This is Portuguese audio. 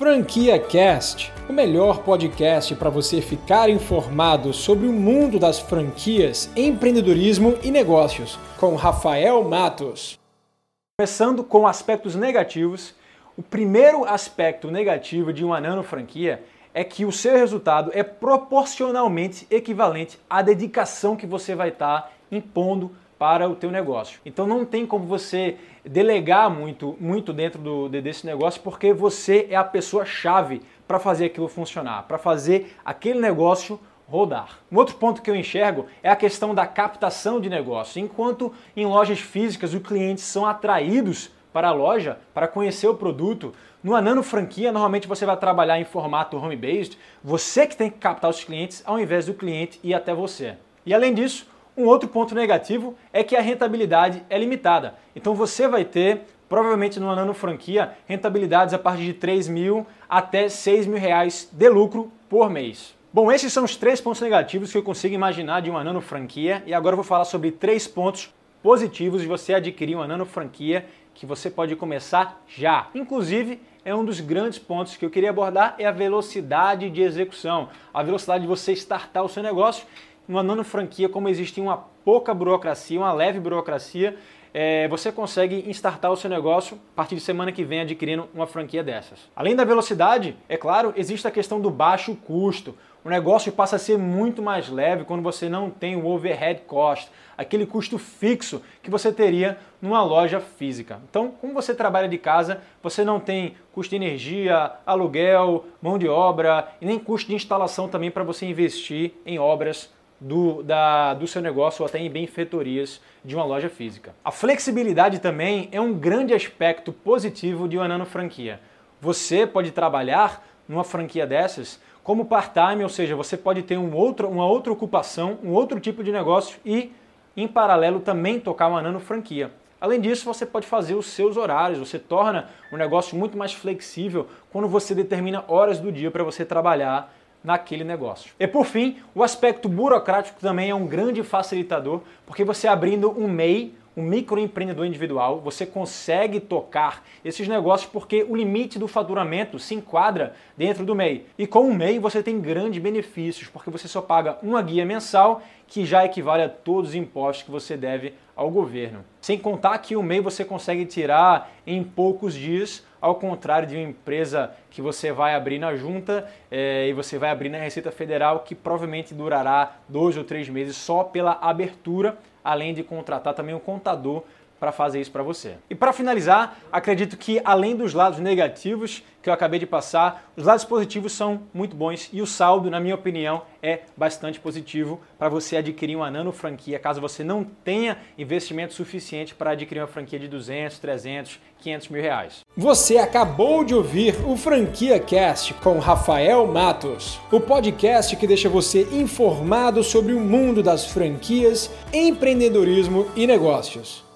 Franquia Cast, o melhor podcast para você ficar informado sobre o mundo das franquias, empreendedorismo e negócios, com Rafael Matos. Começando com aspectos negativos, o primeiro aspecto negativo de uma nano franquia é que o seu resultado é proporcionalmente equivalente à dedicação que você vai estar impondo para o teu negócio. Então não tem como você delegar muito, muito dentro do, desse negócio, porque você é a pessoa chave para fazer aquilo funcionar, para fazer aquele negócio rodar. Um outro ponto que eu enxergo é a questão da captação de negócio. Enquanto em lojas físicas os clientes são atraídos para a loja para conhecer o produto, no Anano Franquia, normalmente você vai trabalhar em formato home-based, você que tem que captar os clientes ao invés do cliente ir até você. E além disso, um outro ponto negativo é que a rentabilidade é limitada. Então você vai ter, provavelmente no nano franquia, rentabilidades a partir de 3 mil até 6 mil reais de lucro por mês. Bom, esses são os três pontos negativos que eu consigo imaginar de uma nano franquia e agora eu vou falar sobre três pontos positivos de você adquirir uma nano franquia que você pode começar já. Inclusive, é um dos grandes pontos que eu queria abordar é a velocidade de execução, a velocidade de você startar o seu negócio numa nano franquia, como existe uma pouca burocracia, uma leve burocracia, é, você consegue instartar o seu negócio a partir de semana que vem adquirindo uma franquia dessas. Além da velocidade, é claro, existe a questão do baixo custo. O negócio passa a ser muito mais leve quando você não tem o overhead cost, aquele custo fixo que você teria numa loja física. Então, como você trabalha de casa, você não tem custo de energia, aluguel, mão de obra e nem custo de instalação também para você investir em obras do, da, do seu negócio ou até em benfeitorias de uma loja física. A flexibilidade também é um grande aspecto positivo de uma nano franquia. Você pode trabalhar numa franquia dessas como part-time, ou seja, você pode ter um outro, uma outra ocupação, um outro tipo de negócio e, em paralelo, também tocar uma nano franquia. Além disso, você pode fazer os seus horários, você torna o negócio muito mais flexível quando você determina horas do dia para você trabalhar naquele negócio. E por fim, o aspecto burocrático também é um grande facilitador, porque você abrindo um MEI, um microempreendedor individual, você consegue tocar esses negócios porque o limite do faturamento se enquadra dentro do MEI. E com o MEI você tem grandes benefícios, porque você só paga uma guia mensal que já equivale a todos os impostos que você deve ao governo. Sem contar que o MEI você consegue tirar em poucos dias, ao contrário de uma empresa que você vai abrir na junta é, e você vai abrir na Receita Federal, que provavelmente durará dois ou três meses só pela abertura, além de contratar também um contador para fazer isso para você. E para finalizar, acredito que além dos lados negativos que eu acabei de passar, os lados positivos são muito bons e o saldo, na minha opinião, é bastante positivo para você adquirir uma nano franquia, caso você não tenha investimento suficiente para adquirir uma franquia de 200, 300, 500 mil reais. Você acabou de ouvir o Franquia Cast com Rafael Matos, o podcast que deixa você informado sobre o mundo das franquias, empreendedorismo e negócios.